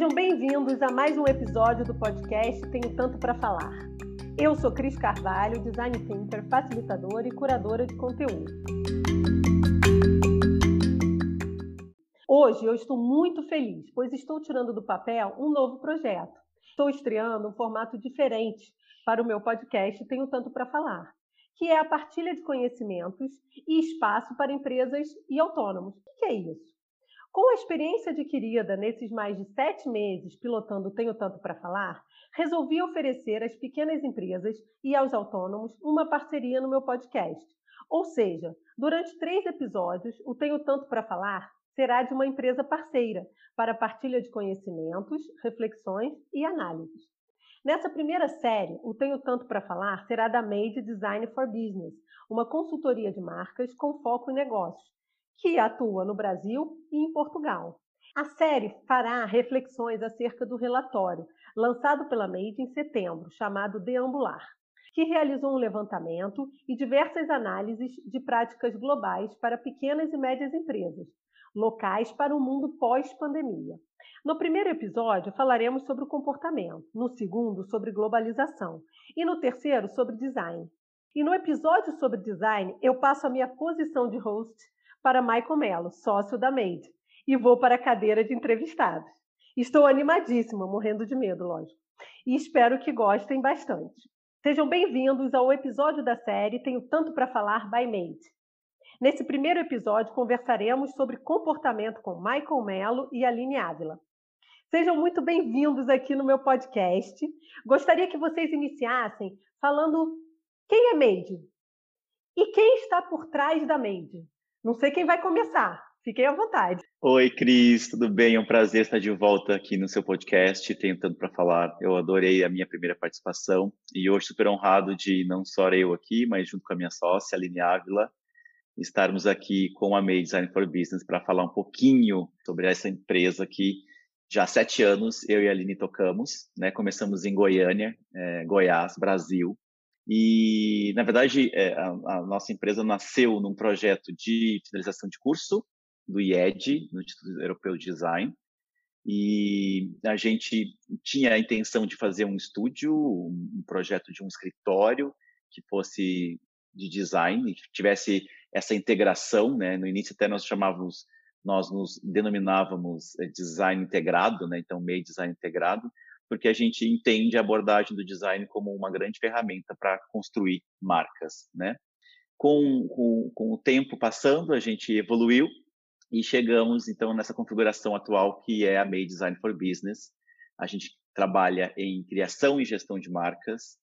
Sejam bem-vindos a mais um episódio do podcast Tenho Tanto para Falar. Eu sou Cris Carvalho, design thinker, facilitadora e curadora de conteúdo. Hoje eu estou muito feliz, pois estou tirando do papel um novo projeto. Estou estreando um formato diferente para o meu podcast Tenho Tanto para Falar, que é a partilha de conhecimentos e espaço para empresas e autônomos. O que é isso? Com a experiência adquirida nesses mais de sete meses pilotando Tenho Tanto para Falar, resolvi oferecer às pequenas empresas e aos autônomos uma parceria no meu podcast. Ou seja, durante três episódios, o Tenho Tanto para Falar será de uma empresa parceira para partilha de conhecimentos, reflexões e análises. Nessa primeira série, o Tenho Tanto para Falar será da Made Design for Business, uma consultoria de marcas com foco em negócios que atua no Brasil e em Portugal. A série fará reflexões acerca do relatório lançado pela Made em setembro, chamado Deambular, que realizou um levantamento e diversas análises de práticas globais para pequenas e médias empresas, locais para o mundo pós-pandemia. No primeiro episódio, falaremos sobre o comportamento, no segundo, sobre globalização e no terceiro, sobre design. E no episódio sobre design, eu passo a minha posição de host para Michael Mello, sócio da Made, e vou para a cadeira de entrevistados. Estou animadíssima, morrendo de medo, lógico, e espero que gostem bastante. Sejam bem-vindos ao episódio da série Tenho Tanto para Falar by Made. Nesse primeiro episódio, conversaremos sobre comportamento com Michael Mello e Aline Ávila. Sejam muito bem-vindos aqui no meu podcast. Gostaria que vocês iniciassem falando quem é Made e quem está por trás da Made. Não sei quem vai começar. Fiquem à vontade. Oi, Cris, tudo bem? É um prazer estar de volta aqui no seu podcast, tenho tanto para falar. Eu adorei a minha primeira participação e hoje super honrado de não só eu aqui, mas junto com a minha sócia, Aline Ávila, estarmos aqui com a May Design for Business para falar um pouquinho sobre essa empresa que já há sete anos eu e a Aline tocamos, né? Começamos em Goiânia, é, Goiás, Brasil, e, na verdade, é, a, a, nossa empresa nasceu num projeto de finalização de curso do IED, no Instituto Europeu de Design, e a gente tinha a intenção de fazer um estúdio, um projeto de um escritório que fosse de design, que tivesse essa integração, né? No início até nós chamávamos, nós nos denominávamos é, design integrado, né? Então meio design integrado, porque a gente entende a abordagem do design como uma grande ferramenta para construir marcas, né? Com, com, com, o tempo passando, a gente evoluiu e chegamos, então, nessa configuração atual que é a Made Design for Business. A gente trabalha em criação e gestão de marcas.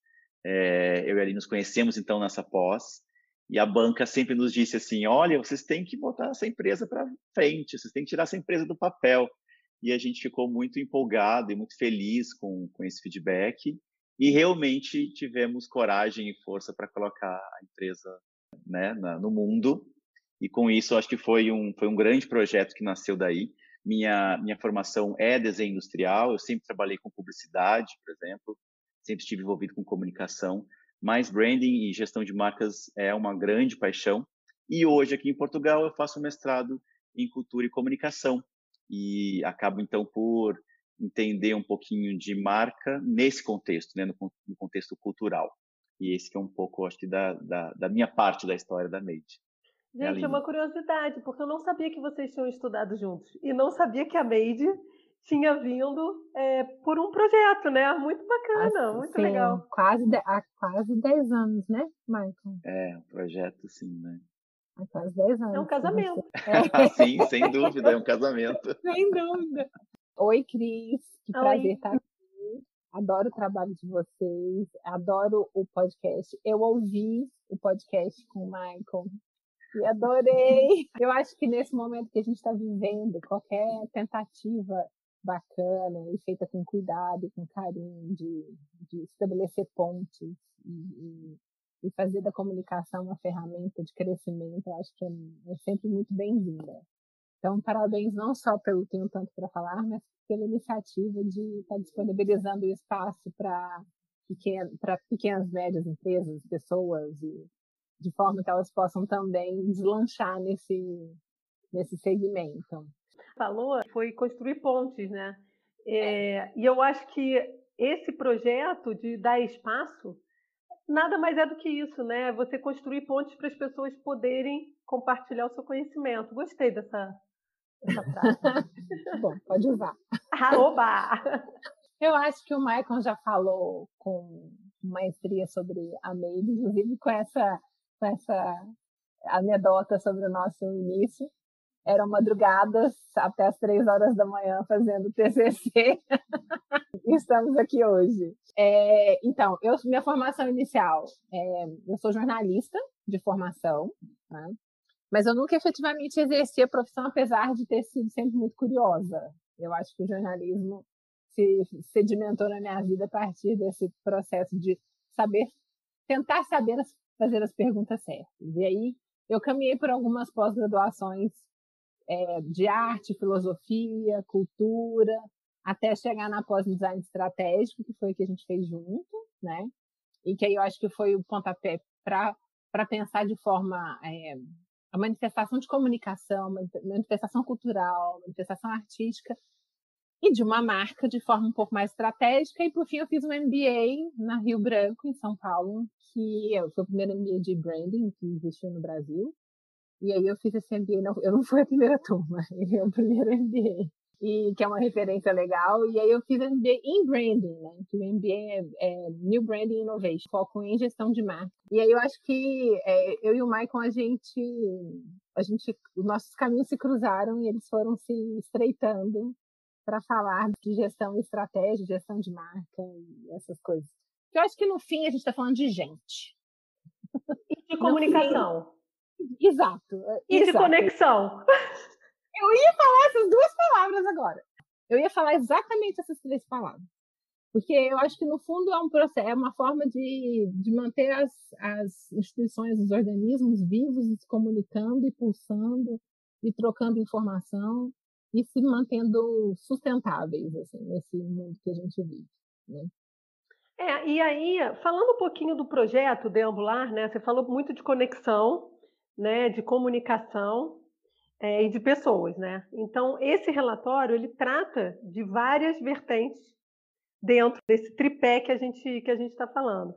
É, eu e ali nos conhecemos, então, nessa pós. E a banca sempre nos disse assim, olha, vocês têm que botar essa empresa para frente, vocês têm que tirar essa empresa do papel e a gente ficou muito empolgado e muito feliz com, com esse feedback e realmente tivemos coragem e força para colocar a empresa né, na, no mundo e com isso acho que foi um, foi um grande projeto que nasceu daí. Minha, minha formação é desenho industrial, eu sempre trabalhei com publicidade, por exemplo, sempre estive envolvido com comunicação, mas branding e gestão de marcas é uma grande paixão. E hoje aqui em Portugal eu faço mestrado em cultura e comunicação, e acabo então por entender um pouquinho de marca nesse contexto, né, no, no contexto cultural. E esse que é um pouco, acho que, da, da, da minha parte da história da Made. Gente, é uma curiosidade, porque eu não sabia que vocês tinham estudado juntos. E não sabia que a Made tinha vindo é, por um projeto, né? Muito bacana, assim, muito sim, legal. Quase de, há quase 10 anos, né, Michael? É, um projeto sim, né? Há quase 10 anos. É um casamento. É. Sim, sem dúvida, é um casamento. sem dúvida. Oi, Cris. Que Oi. prazer estar aqui. Adoro o trabalho de vocês, adoro o podcast. Eu ouvi o podcast com o Michael e adorei. Eu acho que nesse momento que a gente está vivendo, qualquer tentativa bacana e feita com cuidado e com carinho de, de estabelecer pontes e, e e fazer da comunicação uma ferramenta de crescimento, eu acho que é, é sempre muito bem-vinda. Então, parabéns não só pelo Tenho Tanto para Falar, mas pela iniciativa de estar tá disponibilizando o espaço para pequenas, pequenas, médias empresas, pessoas, e de forma que elas possam também deslanchar nesse, nesse segmento. Falou, foi construir pontes, né? É, e eu acho que esse projeto de dar espaço nada mais é do que isso, né? Você construir pontes para as pessoas poderem compartilhar o seu conhecimento. Gostei dessa, dessa frase. Bom, pode usar. Oba! Eu acho que o Michael já falou com maestria sobre a Meire, inclusive com essa, com essa anedota sobre o nosso início. Eram madrugadas até as três horas da manhã fazendo TCC. Estamos aqui hoje. É, então, eu, minha formação inicial, é, eu sou jornalista de formação, né? mas eu nunca efetivamente exerci a profissão, apesar de ter sido sempre muito curiosa. Eu acho que o jornalismo se sedimentou na minha vida a partir desse processo de saber, tentar saber as, fazer as perguntas certas. E aí eu caminhei por algumas pós-graduações é, de arte, filosofia, cultura, até chegar na pós-design estratégico, que foi o que a gente fez junto, né? E que aí eu acho que foi o pontapé para pensar de forma é, a manifestação de comunicação, manifestação cultural, manifestação artística e de uma marca de forma um pouco mais estratégica. E por fim eu fiz um MBA na Rio Branco, em São Paulo, que foi o primeiro MBA de branding que existiu no Brasil. E aí eu fiz esse MBA, não, eu não fui a primeira turma, ele é o primeiro MBA e que é uma referência legal. E aí eu fiz MBA em branding, né? Que o MBA é, é, New Branding Innovation, foco em gestão de marca. E aí eu acho que é, eu e o Maicon a gente, a gente, os nossos caminhos se cruzaram e eles foram se estreitando para falar de gestão e estratégia, gestão de marca e essas coisas. Eu acho que no fim a gente está falando de gente. E de comunicação. Exato. E exato. de conexão. Eu ia falar essas duas palavras agora. Eu ia falar exatamente essas três palavras. Porque eu acho que, no fundo, é um processo, é uma forma de, de manter as, as instituições, os organismos vivos, se comunicando e pulsando e trocando informação e se mantendo sustentáveis assim, nesse mundo que a gente vive. Né? É, e aí, falando um pouquinho do projeto Deambular, né, você falou muito de conexão, né, de comunicação, é, e de pessoas, né? Então, esse relatório ele trata de várias vertentes dentro desse tripé que a gente que a gente está falando.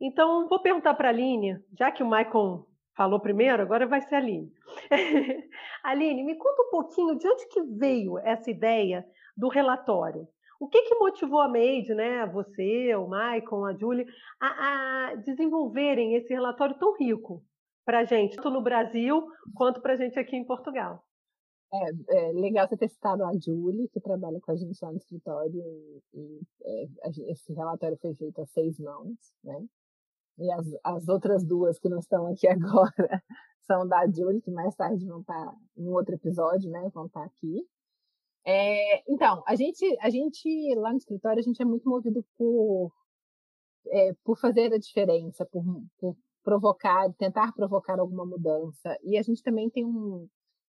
Então, vou perguntar para a Aline, já que o Maicon falou primeiro, agora vai ser a Aline. Aline, me conta um pouquinho de onde que veio essa ideia do relatório. O que, que motivou a Made, né, você, o Maicon, a Julie, a, a desenvolverem esse relatório tão rico? Para a gente, tanto no Brasil quanto para a gente aqui em Portugal. É, é, legal você ter citado a Julie, que trabalha com a gente lá no escritório, e, e é, esse relatório foi feito a seis mãos, né? E as, as outras duas que não estão aqui agora são da Julie, que mais tarde vão estar tá em outro episódio, né? Vão estar tá aqui. É, então, a gente, a gente lá no escritório, a gente é muito movido por, é, por fazer a diferença, por, por provocar, tentar provocar alguma mudança. E a gente também tem um,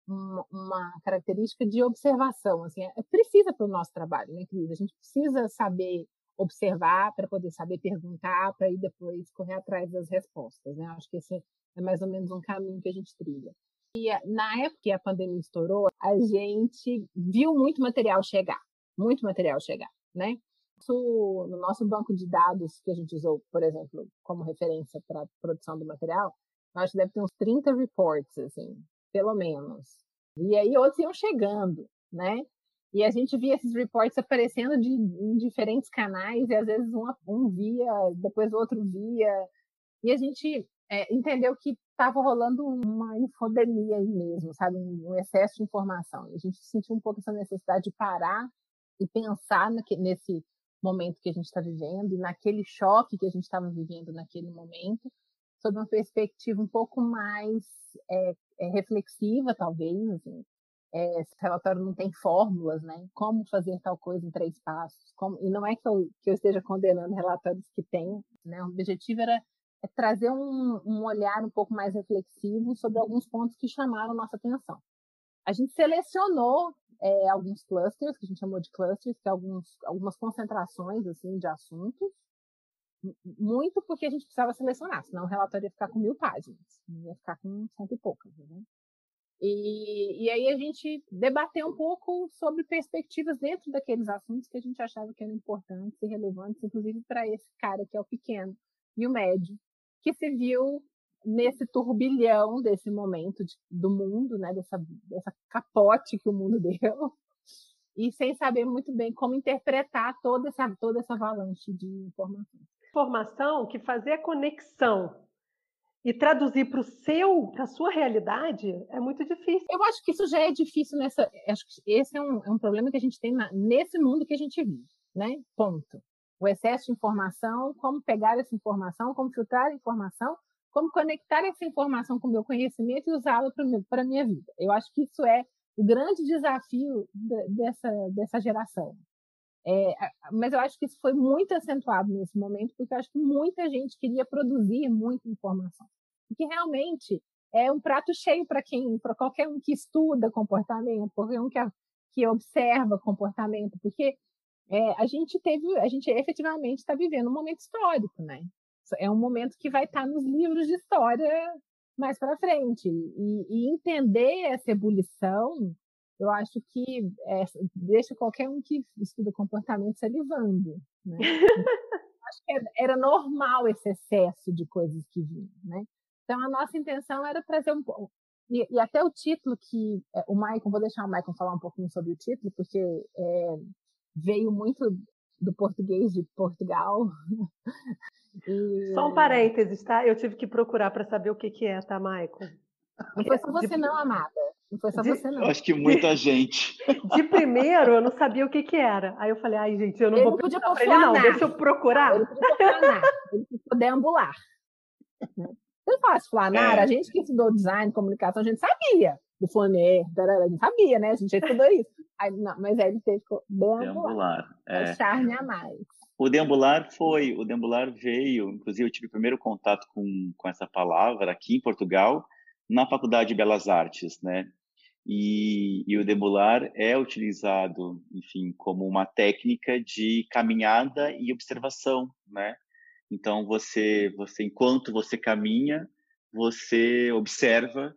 um, uma característica de observação, assim, é, precisa para o nosso trabalho, né, Cris? A gente precisa saber observar para poder saber perguntar, para ir depois correr atrás das respostas, né? Acho que esse é mais ou menos um caminho que a gente trilha. E na época que a pandemia estourou, a gente viu muito material chegar, muito material chegar, né? No nosso banco de dados que a gente usou, por exemplo, como referência para a produção do material, acho que deve ter uns 30 reports, assim, pelo menos. E aí outros iam chegando, né? E a gente via esses reports aparecendo de, em diferentes canais, e às vezes um, um via, depois o outro via. E a gente é, entendeu que estava rolando uma infodemia aí mesmo, sabe? Um excesso de informação. E a gente sentiu um pouco essa necessidade de parar e pensar nesse momento que a gente está vivendo e naquele choque que a gente estava vivendo naquele momento, sob uma perspectiva um pouco mais é, é, reflexiva, talvez. Assim. É, esse relatório não tem fórmulas, né? Como fazer tal coisa em três passos. Como, e não é que eu, que eu esteja condenando relatórios que têm, né? O objetivo era é trazer um, um olhar um pouco mais reflexivo sobre alguns pontos que chamaram nossa atenção. A gente selecionou é, alguns clusters, que a gente chamou de clusters, que é alguns, algumas concentrações assim, de assuntos, muito porque a gente precisava selecionar, senão o relatório ia ficar com mil páginas, ia ficar com cento e poucas. Né? E, e aí a gente debateu um pouco sobre perspectivas dentro daqueles assuntos que a gente achava que eram importantes e relevantes, inclusive para esse cara que é o pequeno e o médio, que se viu nesse turbilhão desse momento de, do mundo, né, dessa, dessa capote que o mundo deu, e sem saber muito bem como interpretar toda essa, toda essa avalanche de informações. Informação que fazer a conexão e traduzir para o seu, para a sua realidade, é muito difícil. Eu acho que isso já é difícil nessa. Acho que esse é um, é um problema que a gente tem na, nesse mundo que a gente vive, né? Ponto. O excesso de informação, como pegar essa informação, como filtrar a informação, como conectar essa informação com o meu conhecimento e usá-la para a minha vida. Eu acho que isso é o grande desafio dessa, dessa geração. É, mas eu acho que isso foi muito acentuado nesse momento, porque eu acho que muita gente queria produzir muita informação. Porque realmente é um prato cheio para quem, para qualquer um que estuda comportamento, qualquer um que, que observa comportamento, porque é, a gente teve, a gente efetivamente está vivendo um momento histórico, né? É um momento que vai estar nos livros de história mais para frente. E, e entender essa ebulição eu acho que é, deixa qualquer um que estuda comportamento salivando. Né? acho que era normal esse excesso de coisas que vinham. Né? Então, a nossa intenção era trazer um pouco. E, e, até o título que é, o Maicon, vou deixar o Maicon falar um pouquinho sobre o título, porque é, veio muito do português de Portugal. Só um parênteses, tá? Eu tive que procurar para saber o que, que é, tá, Maicon? Não foi só você, não, amada. Não foi só de, você, não. Acho que muita gente. De primeiro, eu não sabia o que, que era. Aí eu falei, ai, gente, eu não ele vou pedir pra ele, não. Deixa eu procurar. Ele podia planar. ele podia deambular. Se ele falasse flanar, é. a gente que estudou design, comunicação, a gente sabia do flaner, a gente sabia, né? A gente estudou isso. Aí, não, mas aí ele teve que deambular. deambular é. é charme a mais. O deambular foi, o deambular veio, inclusive eu tive primeiro contato com, com essa palavra aqui em Portugal, na Faculdade de Belas Artes, né? E, e, o deambular é utilizado, enfim, como uma técnica de caminhada e observação, né? Então você, você enquanto você caminha, você observa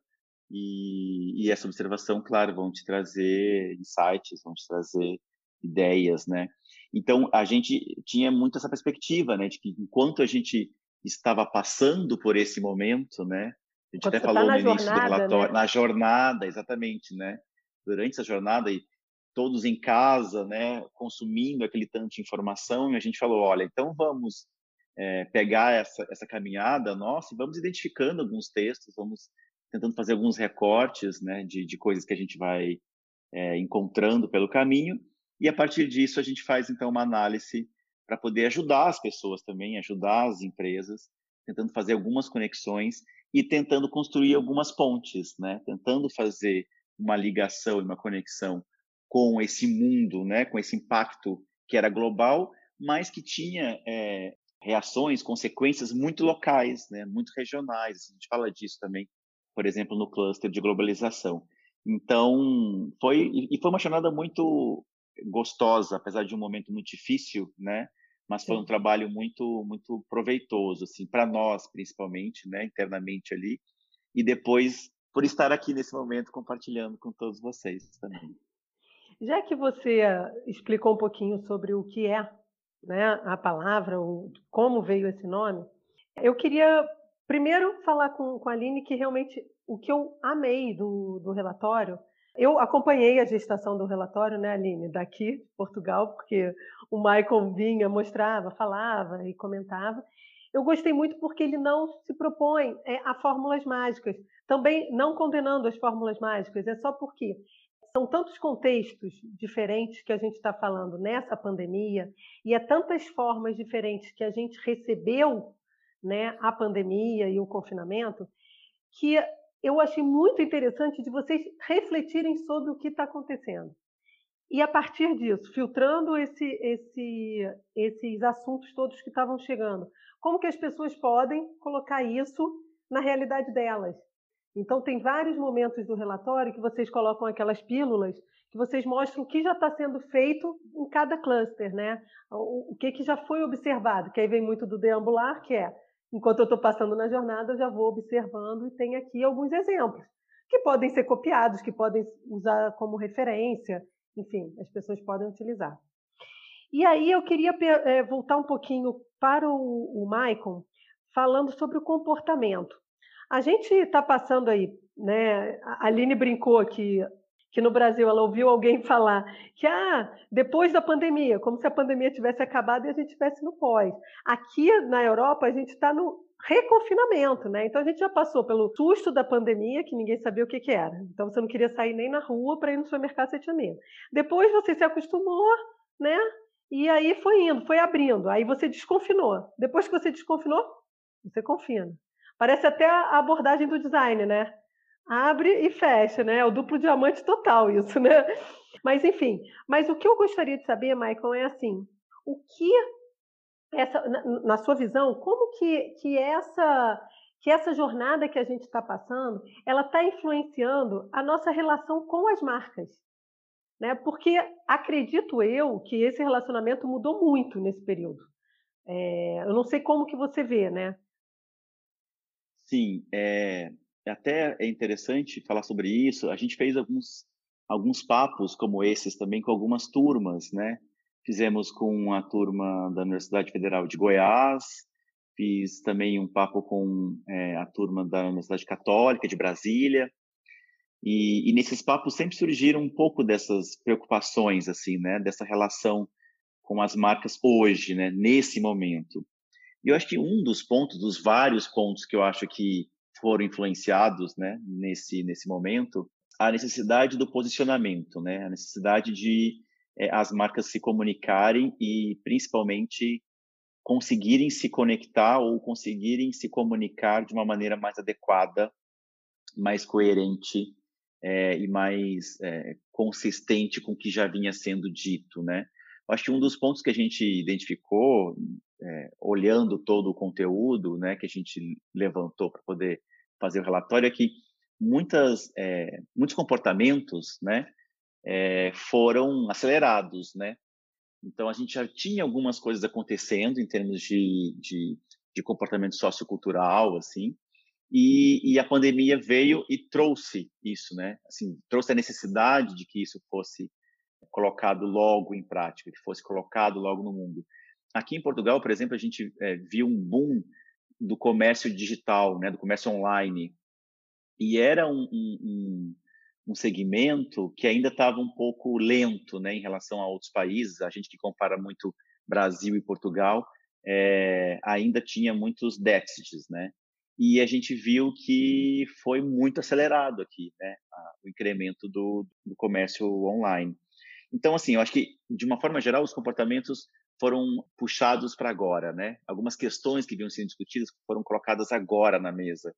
e, e essa observação, claro, vão te trazer insights, vão te trazer ideias, né? Então a gente tinha muito essa perspectiva, né, de que enquanto a gente estava passando por esse momento, né, a gente Quando até tá falou tá no início jornada, do relatório, né? na jornada, exatamente, né? Durante essa jornada, e todos em casa, né, consumindo aquele tanto de informação, e a gente falou, olha, então vamos é, pegar essa, essa caminhada nossa e vamos identificando alguns textos, vamos tentando fazer alguns recortes, né, de, de coisas que a gente vai é, encontrando pelo caminho, e a partir disso a gente faz, então, uma análise para poder ajudar as pessoas também, ajudar as empresas, tentando fazer algumas conexões e tentando construir algumas pontes, né? Tentando fazer uma ligação e uma conexão com esse mundo, né? Com esse impacto que era global, mas que tinha é, reações, consequências muito locais, né? Muito regionais. A gente fala disso também, por exemplo, no cluster de globalização. Então, foi e foi uma jornada muito gostosa, apesar de um momento muito difícil, né? mas foi um trabalho muito muito proveitoso assim para nós principalmente né internamente ali e depois por estar aqui nesse momento compartilhando com todos vocês também já que você explicou um pouquinho sobre o que é né a palavra o, como veio esse nome eu queria primeiro falar com, com a Aline que realmente o que eu amei do, do relatório eu acompanhei a gestação do relatório, né, Aline, daqui, de Portugal, porque o Michael vinha, mostrava, falava e comentava. Eu gostei muito porque ele não se propõe é, a fórmulas mágicas. Também não condenando as fórmulas mágicas, é só porque são tantos contextos diferentes que a gente está falando nessa pandemia e é tantas formas diferentes que a gente recebeu né, a pandemia e o confinamento que eu achei muito interessante de vocês refletirem sobre o que está acontecendo. E a partir disso, filtrando esse, esse, esses assuntos todos que estavam chegando, como que as pessoas podem colocar isso na realidade delas? Então, tem vários momentos do relatório que vocês colocam aquelas pílulas que vocês mostram o que já está sendo feito em cada cluster, né? O, que, que já foi observado, que aí vem muito do deambular, que é enquanto eu estou passando na jornada, eu já vou observando e tem aqui alguns exemplos. que podem ser copiados, que podem usar como referência, enfim, as pessoas podem utilizar. E aí eu queria é, voltar um pouquinho para o, o Maicon, falando sobre o comportamento. A gente está passando aí, né? A Aline brincou que, que no Brasil ela ouviu alguém falar que ah, depois da pandemia, como se a pandemia tivesse acabado e a gente estivesse no pós. Aqui na Europa a gente está no reconfinamento, né? Então a gente já passou pelo susto da pandemia, que ninguém sabia o que, que era. Então você não queria sair nem na rua para ir no supermercado, você tinha medo. Depois você se acostumou, né? E aí foi indo, foi abrindo. Aí você desconfinou. Depois que você desconfinou, você confina. Parece até a abordagem do design, né? Abre e fecha, né? É o duplo diamante total isso, né? Mas enfim, mas o que eu gostaria de saber, Michael, é assim, o que essa, na, na sua visão, como que, que essa que essa jornada que a gente está passando, ela está influenciando a nossa relação com as marcas, né? Porque acredito eu que esse relacionamento mudou muito nesse período. É, eu não sei como que você vê, né? Sim, é, até é interessante falar sobre isso. A gente fez alguns alguns papos como esses também com algumas turmas, né? Fizemos com a turma da Universidade Federal de Goiás, fiz também um papo com é, a turma da Universidade Católica de Brasília, e, e, nesses papos sempre surgiram um pouco dessas preocupações, assim, né, dessa relação com as marcas hoje, né, nesse momento. E eu acho que um dos pontos, dos vários pontos que eu acho que foram influenciados, né, nesse nesse momento, a necessidade do posicionamento, né, a necessidade de é, as marcas se comunicarem e, principalmente, conseguirem se conectar ou conseguirem se comunicar de uma maneira mais adequada, mais coerente é, e mais é, consistente com o que já vinha sendo dito, né? Acho que um dos pontos que a gente identificou, é, olhando todo o conteúdo, né, que a gente levantou para poder fazer o relatório, é que muitas, é, muitos comportamentos, né, é, foram acelerados, né? Então a gente já tinha algumas coisas acontecendo em termos de, de, de comportamento sociocultural, assim, e, e, a pandemia veio e trouxe isso, né? Assim, trouxe a necessidade de que isso fosse colocado logo em prática, que fosse colocado logo no mundo. Aqui em Portugal, por exemplo, a gente é, viu um boom do comércio digital, né? Do comércio online, e era um, um, um segmento que ainda estava um pouco lento né, em relação a outros países. A gente que compara muito Brasil e Portugal é, ainda tinha muitos déficits, né? E a gente viu que foi muito acelerado aqui, né? o incremento do, do comércio online. Então, assim, eu acho que, de uma forma geral, os comportamentos foram puxados para agora, né? Algumas questões que vinham sendo discutidas foram colocadas agora na mesa.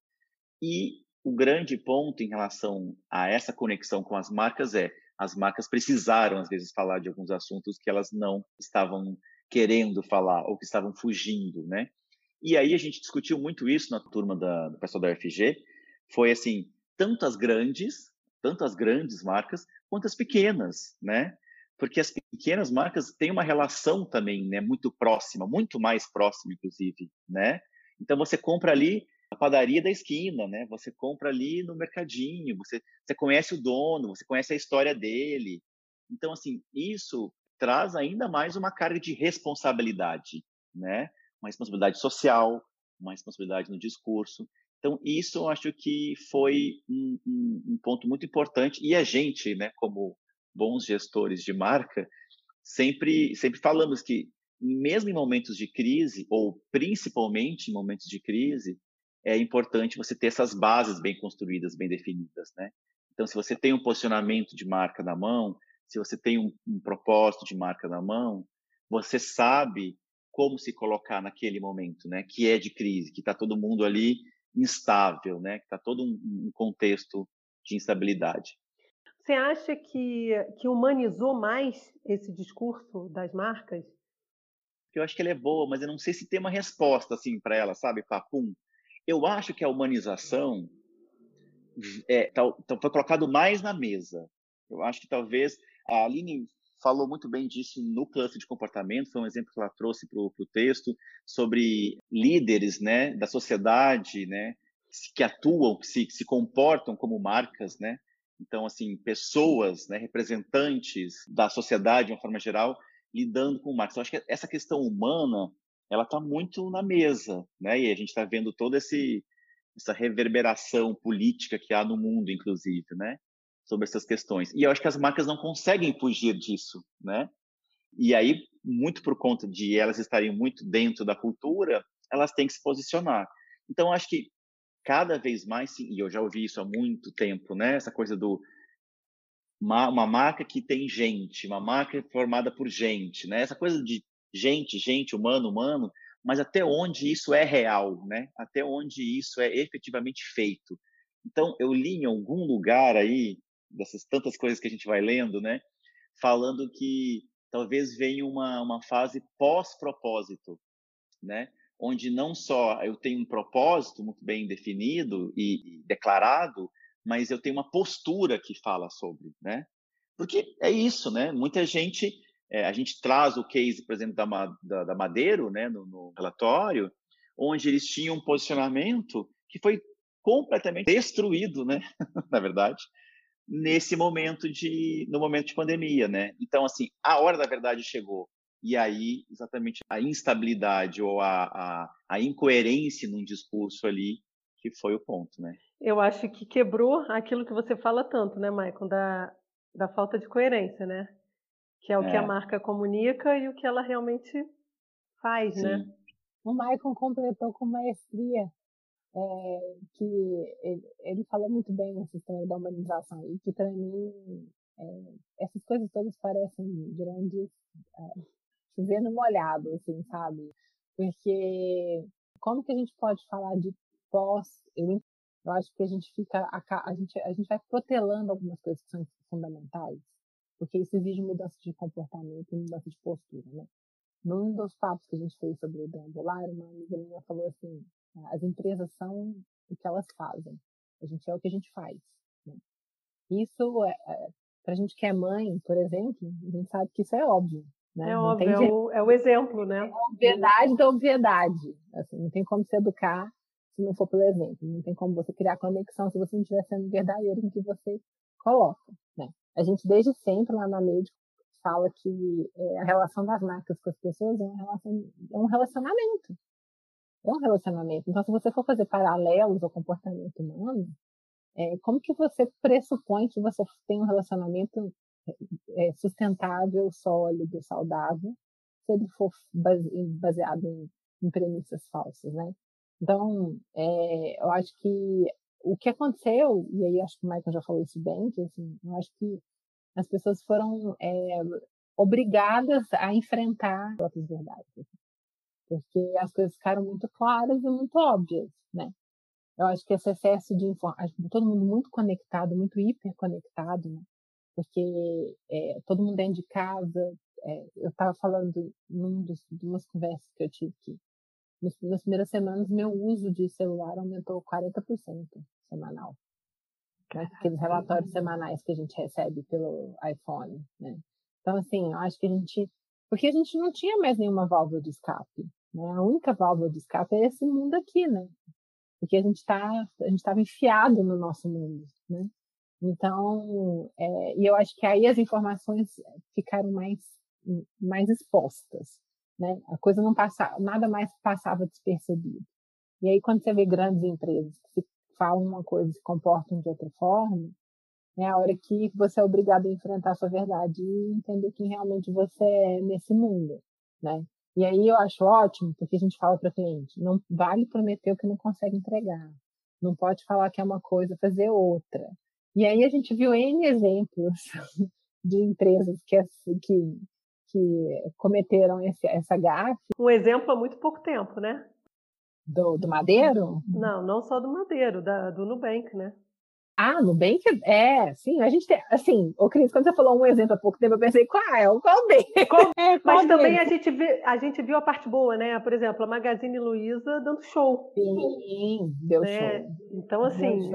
E o grande ponto em relação a essa conexão com as marcas é as marcas precisaram às vezes falar de alguns assuntos que elas não estavam querendo falar ou que estavam fugindo, né? E aí a gente discutiu muito isso na turma da, do pessoal da UFG. Foi assim, tanto as grandes, tanto as grandes marcas quanto as pequenas, né? Porque as pequenas marcas têm uma relação também, né, muito próxima, muito mais próxima inclusive, né? Então você compra ali a padaria da esquina, né? Você compra ali no mercadinho, você, você conhece o dono, você conhece a história dele. Então, assim, isso traz ainda mais uma carga de responsabilidade, né? Uma responsabilidade social, uma responsabilidade no discurso. Então, isso eu acho que foi um, um, um ponto muito importante. E a gente, né, como bons gestores de marca, sempre, sempre falamos que, mesmo em momentos de crise, ou principalmente em momentos de crise, é importante você ter essas bases bem construídas, bem definidas, né? Então, se você tem um posicionamento de marca na mão, se você tem um, um propósito de marca na mão, você sabe como se colocar naquele momento, né? Que é de crise, que está todo mundo ali instável, né? Que está todo um, um contexto de instabilidade. Você acha que, que humanizou mais esse discurso das marcas? Eu acho que ela é boa, mas eu não sei se tem uma resposta assim para ela, sabe, papum. Eu acho que a humanização é, tá, foi colocado mais na mesa. Eu acho que talvez a Aline falou muito bem disso no cluster de comportamento, foi um exemplo que ela trouxe para o texto sobre líderes, né, da sociedade, né, que atuam, que se, que se comportam como marcas, né? Então, assim, pessoas, né, representantes da sociedade de uma forma geral, lidando com marcas. Eu acho que essa questão humana, ela está muito na mesa, né? E a gente está vendo toda esse, essa reverberação política que há no mundo, inclusive, né? Sobre essas questões. E eu acho que as marcas não conseguem fugir disso, né? E aí, muito por conta de elas estarem muito dentro da cultura, elas têm que se posicionar. Então, acho que cada vez mais, sim, e eu já ouvi isso há muito tempo, né? Essa coisa do uma, uma marca que tem gente, uma marca formada por gente, né? Essa coisa de gente, gente, humano, humano, mas até onde isso é real, né? Até onde isso é efetivamente feito. Então, eu li em algum lugar aí, dessas tantas coisas que a gente vai lendo, né? Falando que talvez venha uma, uma fase pós-propósito, né? Onde não só eu tenho um propósito muito bem definido e, declarado, mas eu tenho uma postura que fala sobre, né? Porque é isso, né? Muita gente, é, a gente traz o case, por exemplo, da, da, da Madeiro, né, no, no, relatório, onde eles tinham um posicionamento que foi completamente destruído, né? Na verdade, nesse momento de, no momento de pandemia, né? Então, assim, a hora da verdade chegou e aí exatamente a instabilidade ou a, a, a incoerência num discurso ali que foi o ponto, né? Eu acho que quebrou aquilo que você fala tanto, né, Maicon, da, da falta de coerência, né? Que é o é. que a é. marca comunica e o que ela realmente faz, né? Sim. né? O Maicon completou com maestria é, que ele, ele falou muito bem nessa história da humanização e que para mim é, essas coisas todas parecem grandes é, chovendo molhado, assim, sabe? Porque como que a gente pode falar de pós? Eu, eu acho que a gente fica, a, a, gente, a gente vai protelando algumas coisas que são fundamentais, porque isso exige mudança de comportamento e mudança de postura, né? Num dos papos que a gente fez sobre o Dambular, uma amiga minha falou assim, as empresas são o que elas fazem, a gente é o que a gente faz, né? Isso é, é para a gente que é mãe, por exemplo, a gente sabe que isso é óbvio, né? É óbvio, é o, é o, exemplo, né? É a obviedade da obviedade. Assim, não tem como se educar se não for pelo exemplo. Não tem como você criar conexão se você não estiver sendo verdadeiro no que você coloca. Né? A gente, desde sempre, lá na Médico, fala que é, a relação das marcas com as pessoas é, uma relação, é um relacionamento. É um relacionamento. Então, se você for fazer paralelos ao comportamento humano, é, como que você pressupõe que você tem um relacionamento sustentável, sólido, saudável, se ele for baseado em, em premissas falsas, né? Então, é, eu acho que o que aconteceu, e aí acho que o Michael já falou isso bem, que assim, eu acho que as pessoas foram é, obrigadas a enfrentar outras verdades, porque as coisas ficaram muito claras e muito óbvias, né? Eu acho que esse excesso de informação, todo mundo muito conectado, muito hiperconectado, né? Porque é, todo mundo dentro de casa. É, eu estava falando num dos duas conversas que eu tive que nas primeiras semanas meu uso de celular aumentou 40% semanal. Né? Aqueles relatórios semanais que a gente recebe pelo iPhone, né? Então, assim, eu acho que a gente... Porque a gente não tinha mais nenhuma válvula de escape, né? A única válvula de escape é esse mundo aqui, né? Porque a gente tá, a gente estava enfiado no nosso mundo, né? Então, é, e eu acho que aí as informações ficaram mais, mais expostas, né? A coisa não passava, nada mais passava despercebido. E aí quando você vê grandes empresas que falam uma coisa e se comportam de outra forma, é a hora que você é obrigado a enfrentar a sua verdade e entender quem realmente você é nesse mundo, né? E aí eu acho ótimo, porque a gente fala para cliente, não vale prometer o que não consegue entregar. Não pode falar que é uma coisa, fazer outra. E aí a gente viu N exemplos de empresas que, que, que cometeram esse, essa gafe. Um exemplo há muito pouco tempo, né? Do, do Madeiro? Não, não só do Madeiro, da, do Nubank, né? Ah, Nubank é, sim, a gente tem, assim, o Cris, quando você falou um exemplo há pouco tempo, eu pensei, qual é? Qual bem? É, qual Mas também a gente, vê, a gente viu a parte boa, né? Por exemplo, a Magazine Luiza dando show. Sim, deu né? show. Então, assim,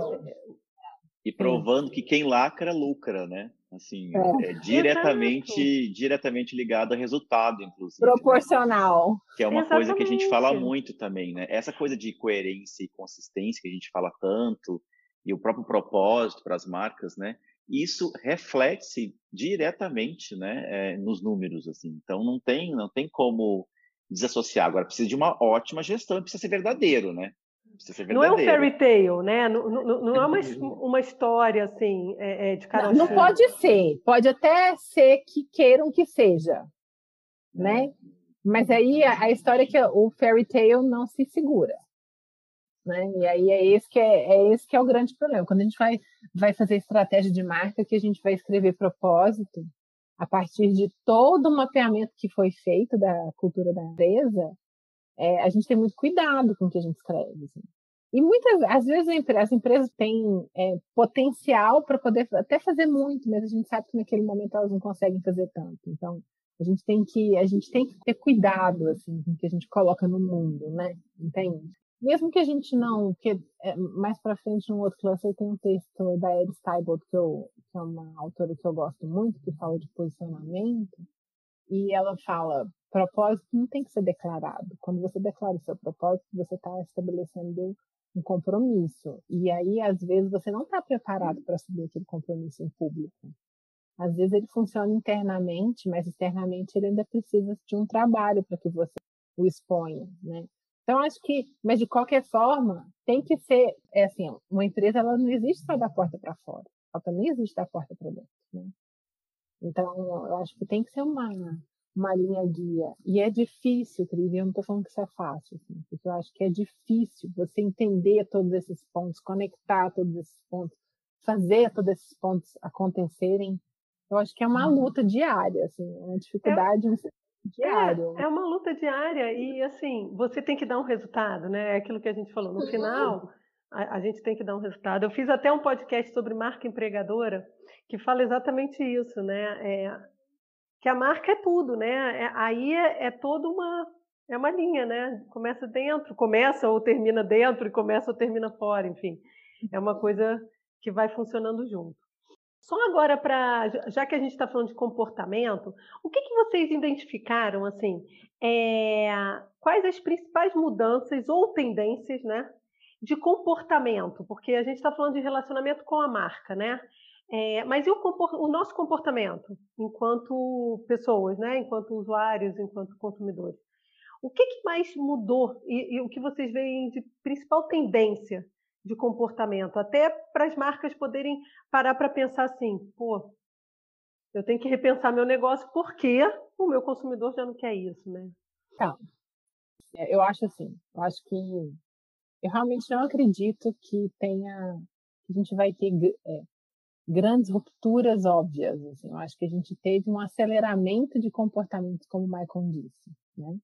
e provando Sim. que quem lacra, lucra, né? Assim, é, é diretamente, diretamente ligado a resultado, inclusive. Né? Proporcional. Né? Que é uma Exatamente. coisa que a gente fala muito também, né? Essa coisa de coerência e consistência que a gente fala tanto, e o próprio propósito para as marcas, né? Isso reflete diretamente, né, é, nos números, assim. Então não tem, não tem como desassociar. Agora precisa de uma ótima gestão, precisa ser verdadeiro, né? Não é um fairy tale, né? Não, não, não é uma, uma história assim é, é de cara. Não, não pode ser. Pode até ser que queiram que seja, né? Mas aí a, a história é que o fairy tale não se segura. Né? E aí é esse que é, é esse que é o grande problema. Quando a gente vai, vai fazer estratégia de marca, que a gente vai escrever propósito, a partir de todo o mapeamento que foi feito da cultura da empresa, é, a gente tem muito cuidado com o que a gente escreve. Assim. E muitas, às vezes as empresas têm é, potencial para poder até fazer muito, mas a gente sabe que naquele momento elas não conseguem fazer tanto. Então, a gente tem que a gente tem que ter cuidado assim com o que a gente coloca no mundo, né? Entende? Mesmo que a gente não, que é, mais para frente no outro cluster tem um texto da Ed Steibold que, eu, que é uma autora que eu gosto muito que fala de posicionamento e ela fala propósito não tem que ser declarado. Quando você declara o seu propósito, você está estabelecendo um compromisso. E aí, às vezes, você não está preparado para assumir aquele compromisso em público. Às vezes ele funciona internamente, mas externamente ele ainda precisa de um trabalho para que você o exponha, né? Então acho que, mas de qualquer forma, tem que ser, é assim, uma empresa ela não existe só da porta para fora, ela também existe da porta para dentro, né? Então eu acho que tem que ser uma uma linha guia. E é difícil, Cris, eu não estou falando que isso é fácil, assim, porque eu acho que é difícil você entender todos esses pontos, conectar todos esses pontos, fazer todos esses pontos acontecerem. Eu acho que é uma uhum. luta diária, assim, é uma dificuldade é, diária. É, é uma luta diária e, assim, você tem que dar um resultado, né? É aquilo que a gente falou. No final, a, a gente tem que dar um resultado. Eu fiz até um podcast sobre marca empregadora que fala exatamente isso, né? É, que a marca é tudo, né? É, aí é, é toda uma é uma linha, né? Começa dentro, começa ou termina dentro e começa ou termina fora, enfim. É uma coisa que vai funcionando junto. Só agora para, já que a gente está falando de comportamento, o que, que vocês identificaram assim? É, quais as principais mudanças ou tendências, né, de comportamento? Porque a gente está falando de relacionamento com a marca, né? É, mas e o, o, nosso comportamento enquanto pessoas, né? enquanto usuários, enquanto consumidores? O que, que mais mudou e, e, o que vocês veem de principal tendência de comportamento? Até para as marcas poderem parar para pensar assim, pô, eu tenho que repensar meu negócio porque o meu consumidor já não quer isso, né? Então, eu acho assim, eu acho que eu realmente não acredito que tenha, que a gente vai ter é, grandes rupturas óbvias. Assim. Eu acho que a gente teve um aceleramento de comportamentos, como o Michael disse. Né?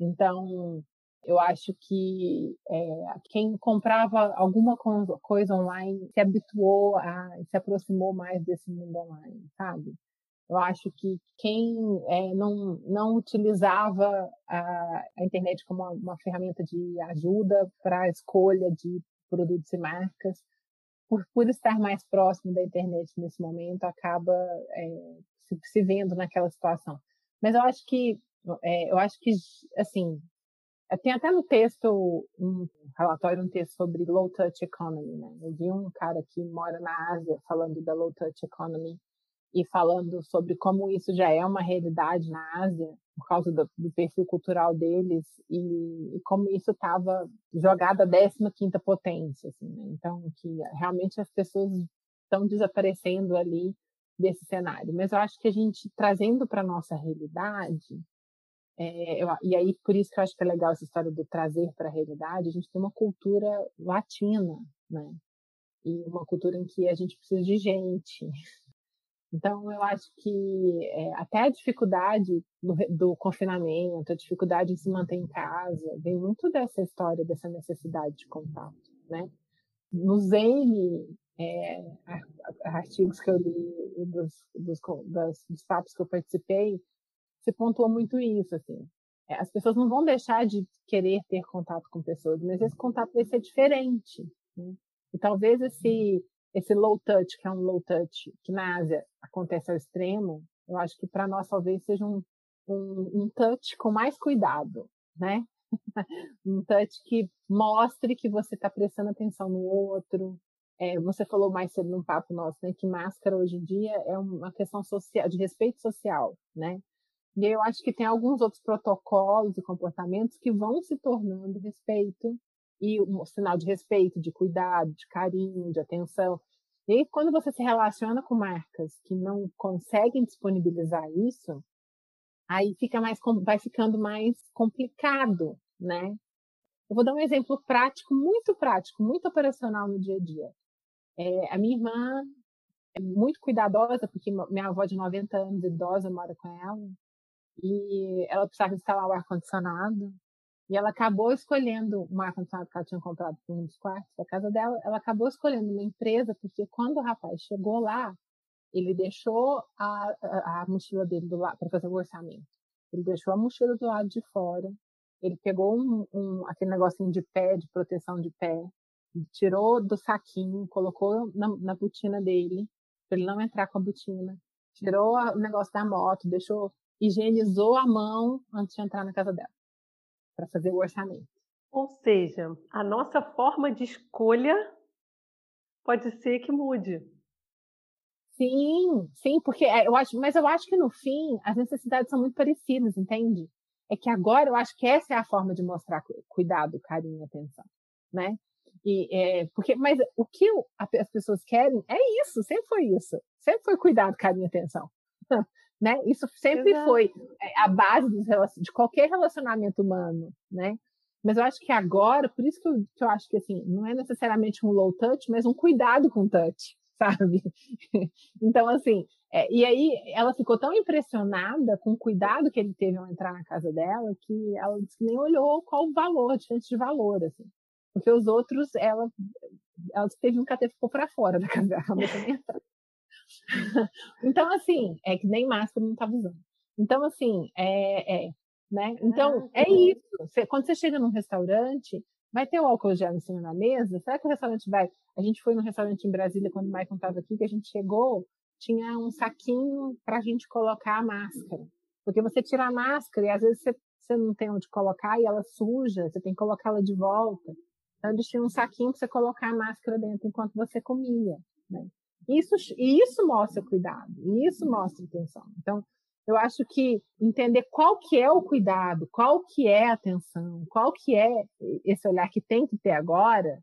Então, eu acho que é, quem comprava alguma coisa online se habituou a, se aproximou mais desse mundo online, sabe? Eu acho que quem é, não, não utilizava a, a internet como uma, uma ferramenta de ajuda para a escolha de produtos e marcas por, por estar mais próximo da internet nesse momento, acaba é, se, se, vendo naquela situação. Mas eu acho que, é, eu acho que, assim, tem até no texto, um relatório, um texto sobre low touch economy, né? Eu vi um cara que mora na Ásia falando da low touch economy e falando sobre como isso já é uma realidade na Ásia por causa do, do perfil cultural deles e, e como isso estava jogado a 15 quinta potência, assim, né? Então, que realmente as pessoas estão desaparecendo ali desse cenário. Mas eu acho que a gente, trazendo para a nossa realidade, é, eu, e aí por isso que eu acho que é legal essa história do trazer para a realidade, a gente tem uma cultura latina, né? E uma cultura em que a gente precisa de gente, então, eu acho que é, até a dificuldade do, do, confinamento, a dificuldade de se manter em casa, vem muito dessa história, dessa necessidade de contato, né? Nos N é, artigos que eu li, dos, dos, dos papos que eu participei, se pontuou muito isso, assim. É, as pessoas não vão deixar de querer ter contato com pessoas, mas esse contato vai ser diferente, né? E talvez esse esse low touch, que é um low touch, que na Ásia acontece ao extremo, eu acho que para nós talvez seja um, um, um touch com mais cuidado, né? um touch que mostre que você está prestando atenção no outro. É, você falou mais cedo num papo nosso, né, que máscara hoje em dia é uma questão social, de respeito social, né? E eu acho que tem alguns outros protocolos e comportamentos que vão se tornando respeito e um sinal de respeito, de cuidado, de carinho, de atenção. E quando você se relaciona com marcas que não conseguem disponibilizar isso, aí fica mais, vai ficando mais complicado, né? Eu vou dar um exemplo prático, muito prático, muito operacional no dia a dia. É, a minha irmã é muito cuidadosa, porque minha avó de 90 anos, idosa, mora com ela, e ela precisava instalar o ar-condicionado, e ela acabou escolhendo um ar-condicionado que ela tinha comprado um dos quartos da casa dela, ela acabou escolhendo uma empresa, porque quando o rapaz chegou lá, ele deixou a, a, a mochila dele do lado para fazer o orçamento. Ele deixou a mochila do lado de fora. Ele pegou um, um, aquele negocinho de pé, de proteção de pé, tirou do saquinho, colocou na, na botina dele, para ele não entrar com a botina. Tirou o negócio da moto, deixou, higienizou a mão antes de entrar na casa dela, para fazer o orçamento. Ou seja, a nossa forma de escolha pode ser que mude. Sim, sim, porque é, eu acho, mas eu acho que no fim as necessidades são muito parecidas, entende? É que agora eu acho que essa é a forma de mostrar cuidado, carinho, atenção, né? E, é, porque, mas o que as pessoas querem é isso, sempre foi isso, sempre foi cuidado, carinho, atenção, né? Isso sempre Exato. foi é, a base de qualquer relacionamento humano, né? Mas eu acho que agora, por isso que eu, que eu acho que assim, não é necessariamente um low touch, mas um cuidado com o touch, sabe? Então, assim, é, e aí ela ficou tão impressionada com o cuidado que ele teve ao entrar na casa dela que ela nem olhou qual o valor, a diferença de valor, assim. Porque os outros, ela, ela teve um cate ficou para fora da casa dela, Então, assim, é que nem máscara não estava usando. Então, assim, é, é né? Então, é isso. Você, quando você chega num restaurante, vai ter o álcool gel em cima da mesa? Será que o restaurante vai a gente foi no restaurante em Brasília quando o Maicon estava aqui, que a gente chegou, tinha um saquinho para a gente colocar a máscara. Porque você tira a máscara e às vezes você, você não tem onde colocar e ela suja, você tem que colocá-la de volta. Então eles tinham um saquinho para você colocar a máscara dentro enquanto você comia. Né? Isso, isso mostra cuidado, isso mostra atenção. Então, eu acho que entender qual que é o cuidado, qual que é a atenção, qual que é esse olhar que tem que ter agora,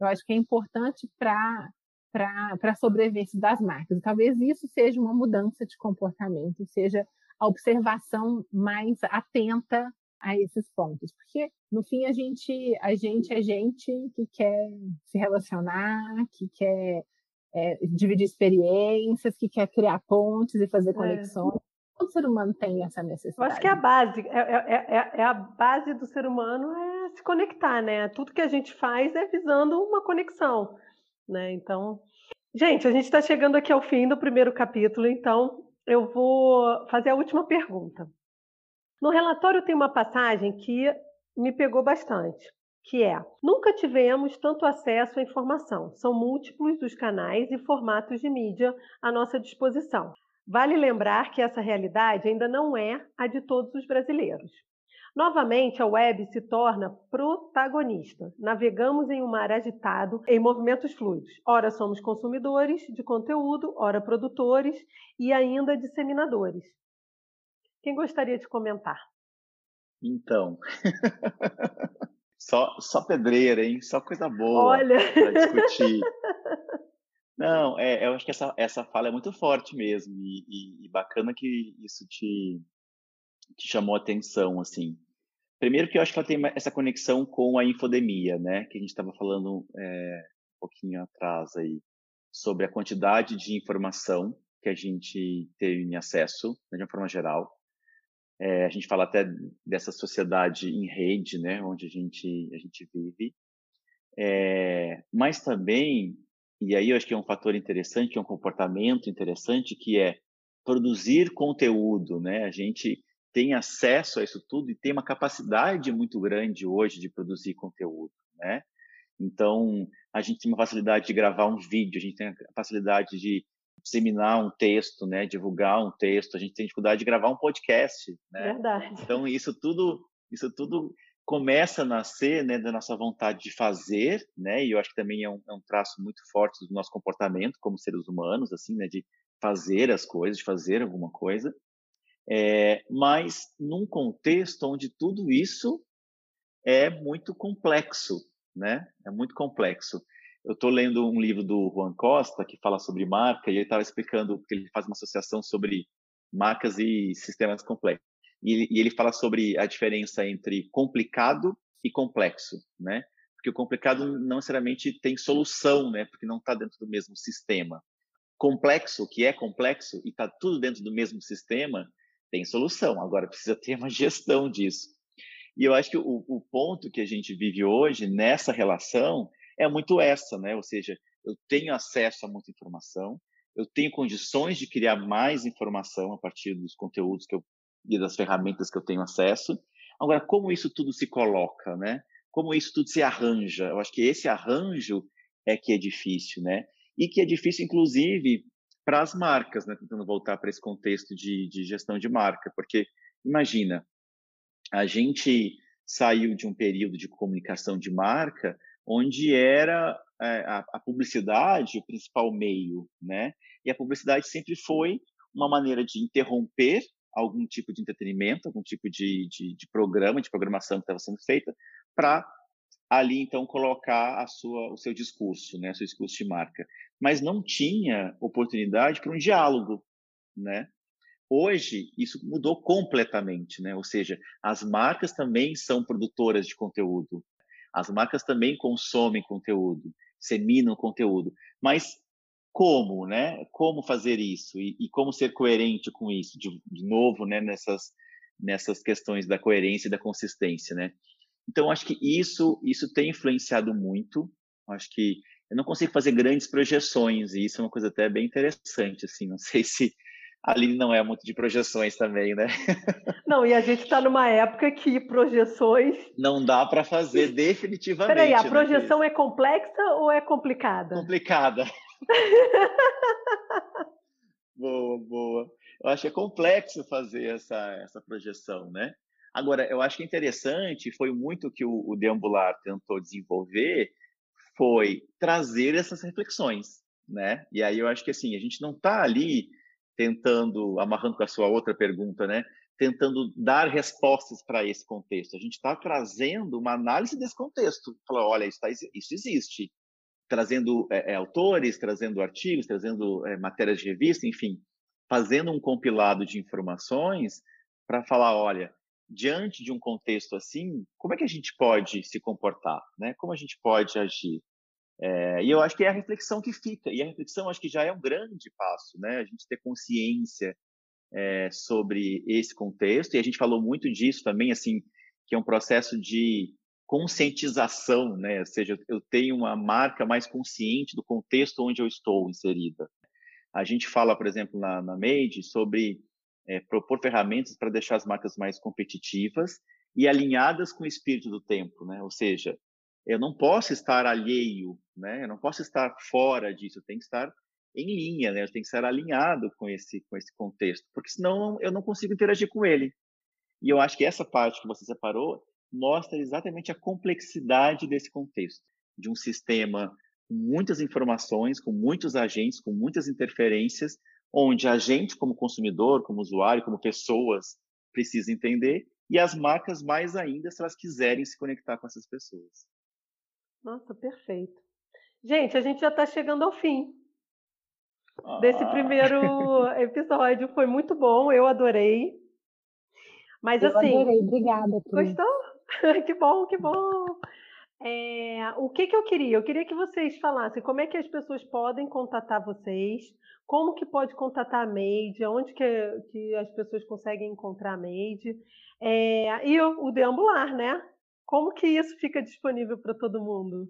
eu acho que é importante para para a sobrevivência das marcas. Talvez isso seja uma mudança de comportamento, seja a observação mais atenta a esses pontos, porque no fim a gente a gente é gente que quer se relacionar, que quer é, dividir experiências, que quer criar pontes e fazer é. conexões. É. Todo ser humano tem essa necessidade. Eu acho que é a base, é, é, é, é a base do ser humano é se conectar, né? Tudo que a gente faz é visando uma conexão, né? Então, gente, a gente está chegando aqui ao fim do primeiro capítulo, então eu vou fazer a última pergunta. No relatório tem uma passagem que me pegou bastante, que é: nunca tivemos tanto acesso à informação. São múltiplos os canais e formatos de mídia à nossa disposição. Vale lembrar que essa realidade ainda não é a de todos os brasileiros. Novamente, a web se torna protagonista. Navegamos em um mar agitado, em movimentos fluidos. Ora somos consumidores de conteúdo, ora produtores e ainda disseminadores. Quem gostaria de comentar? Então, só, só pedreira, hein? Só coisa boa para discutir. Não, é, eu acho que essa, essa fala é muito forte mesmo e, e, e bacana que isso te, te chamou atenção, assim. Primeiro que eu acho que ela tem essa conexão com a infodemia, né? Que a gente estava falando é, um pouquinho atrás aí sobre a quantidade de informação que a gente tem acesso, né, de uma forma geral. É, a gente fala até dessa sociedade em rede, né? Onde a gente a gente vive. É, mas também, e aí eu acho que é um fator interessante, é um comportamento interessante, que é produzir conteúdo, né? A gente tem acesso a isso tudo e tem uma capacidade muito grande hoje de produzir conteúdo, né? Então, a gente tem uma facilidade de gravar um vídeo, a gente tem a facilidade de, disseminar um texto, né, divulgar um texto, a gente tem dificuldade de gravar um podcast, né? Verdade. Então isso tudo, isso tudo começa a nascer, né, da nossa vontade de fazer, né? E eu acho que também é um, é um traço muito forte do nosso comportamento como seres humanos, assim, né, de fazer as coisas, de fazer alguma coisa. É, mas num contexto onde tudo isso é muito complexo, né? É muito complexo. Eu estou lendo um livro do Juan Costa que fala sobre marca e ele estava explicando que ele faz uma associação sobre marcas e sistemas complexos. E e ele fala sobre a diferença entre complicado e complexo, né? Porque o complicado não necessariamente tem solução, né? Porque não está dentro do mesmo sistema. Complexo, que é complexo e está tudo dentro do mesmo sistema, tem solução. Agora precisa ter uma gestão disso. E eu acho que o, o ponto que a gente vive hoje nessa relação é muito essa, né? Ou seja, eu tenho acesso a muita informação, eu tenho condições de criar mais informação a partir dos conteúdos que eu e das ferramentas que eu tenho acesso. Agora, como isso tudo se coloca, né? Como isso tudo se arranja? Eu acho que esse arranjo é que é difícil, né? E que é difícil, inclusive, para as marcas, né? Tentando voltar para esse contexto de, de gestão de marca, porque imagina, a gente saiu de um período de comunicação de marca onde era é, a, a, publicidade o principal meio, né? E a publicidade sempre foi uma maneira de interromper algum tipo de entretenimento, algum tipo de, de, de programa, de programação que estava sendo feita, para ali então colocar a sua, o seu discurso, né, seu discurso de marca. Mas não tinha oportunidade para um diálogo, né? Hoje isso mudou completamente, né? Ou seja, as marcas também são produtoras de conteúdo, as marcas também consomem conteúdo, seminam conteúdo, mas como, né? Como fazer isso e, e como ser coerente com isso, de, de, novo, né? Nessas nessas questões da coerência e da consistência, né? Então acho que isso isso tem influenciado muito. Acho que eu não consigo fazer grandes projeções e isso é uma coisa até bem interessante, assim. Não sei se a Aline não é muito de projeções também, né? Não, e a gente está numa época que projeções. Não dá para fazer definitivamente. Peraí, a né, projeção né? é complexa ou é complicada? Complicada. boa, boa. Eu acho que é complexo fazer essa, essa projeção, né? Agora, eu acho que é interessante, foi muito que o, o Deambular tentou desenvolver, foi trazer essas reflexões, né? E aí eu acho que assim, a gente não está ali tentando, amarrando com a sua outra pergunta, né? Tentando dar respostas para esse contexto. A gente está trazendo uma análise desse contexto. Falar, olha, isso, tá, isso existe. Trazendo é, é, autores, trazendo artigos, trazendo é, matérias de revista, enfim, fazendo um compilado de informações para falar, olha, diante de um contexto assim, como é que a gente pode se comportar, né? Como a gente pode agir? É, e eu acho que é a reflexão que fica, e a reflexão acho que já é um grande passo, né? A gente ter consciência é, sobre esse contexto, e a gente falou muito disso também, assim, que é um processo de conscientização, né? Ou seja, eu tenho uma marca mais consciente do contexto onde eu estou inserida. A gente fala, por exemplo, na, na Made sobre é, propor ferramentas para deixar as marcas mais competitivas e alinhadas com o espírito do tempo, né? Ou seja, eu não posso estar alheio, né? Eu não posso estar fora disso, eu tenho que estar em linha, né? Eu tenho que estar alinhado com esse com esse contexto, porque senão eu não consigo interagir com ele. E eu acho que essa parte que você separou mostra exatamente a complexidade desse contexto, de um sistema com muitas informações, com muitos agentes, com muitas interferências, onde a gente como consumidor, como usuário, como pessoas precisa entender e as marcas mais ainda se elas quiserem se conectar com essas pessoas. Nossa, perfeito. Gente, a gente já está chegando ao fim desse ah. primeiro episódio. Foi muito bom, eu adorei. Mas eu assim. Adorei, obrigada. Gostou? que bom, que bom. É, o que, que eu queria? Eu queria que vocês falassem como é que as pessoas podem contatar vocês, como que pode contatar a Made, onde que, que as pessoas conseguem encontrar a Made, é, e o, o deambular, né? Como que isso fica disponível para todo mundo?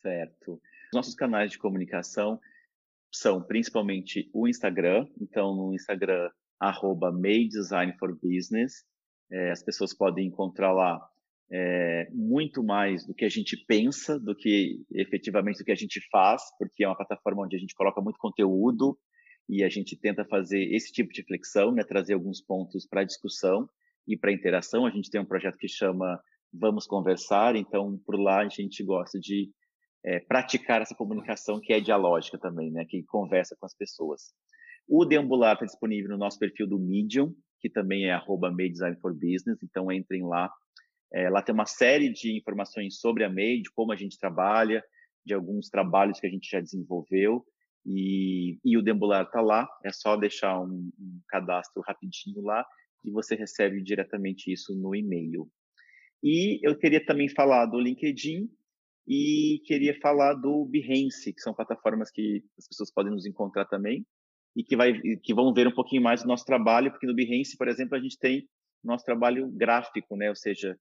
Certo. Nossos canais de comunicação são principalmente o Instagram. Então, no Instagram, arroba Design for Business. É, as pessoas podem encontrar lá é, muito mais do que a gente pensa, do que efetivamente do que a gente faz, porque é uma plataforma onde a gente coloca muito conteúdo e a gente tenta fazer esse tipo de flexão, né, trazer alguns pontos para discussão e para interação. A gente tem um projeto que chama Vamos Conversar, então por lá a gente gosta de é, praticar essa comunicação que é dialógica também, né, que conversa com as pessoas. O Deambular está disponível no nosso perfil do Medium, que também é arroba então entrem lá. É, lá tem uma série de informações sobre a MEI, de como a gente trabalha, de alguns trabalhos que a gente já desenvolveu, e, e o Deambular está lá, é só deixar um, um, cadastro rapidinho lá e você recebe diretamente isso no e-mail. E eu queria também falar do LinkedIn e queria falar do Behance, que são plataformas que as pessoas podem nos encontrar também e que, vai, que vão ver um pouquinho mais do nosso trabalho, porque no Behance, por exemplo, a gente tem nosso trabalho gráfico, né? ou seja,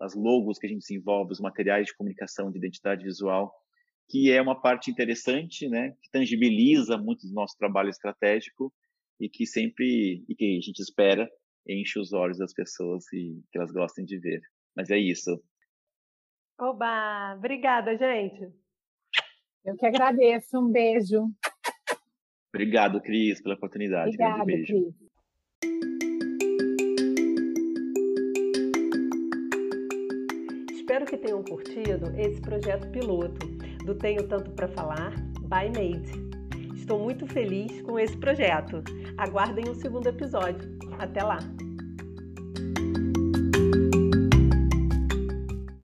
as logos que a gente desenvolve, os materiais de comunicação de identidade visual que é uma parte interessante, né, que tangibiliza muito do nosso trabalho estratégico e que sempre, e que a gente espera, enche os olhos das pessoas e que elas gostem de ver. Mas é isso. Oba! Obrigada, gente. Eu que agradeço. Um beijo. Obrigado, Cris, pela oportunidade. Obrigada, beijo. Cris. Espero que tenham curtido esse projeto piloto do Tenho Tanto para Falar, by Made. Estou muito feliz com esse projeto. Aguardem o segundo episódio. Até lá!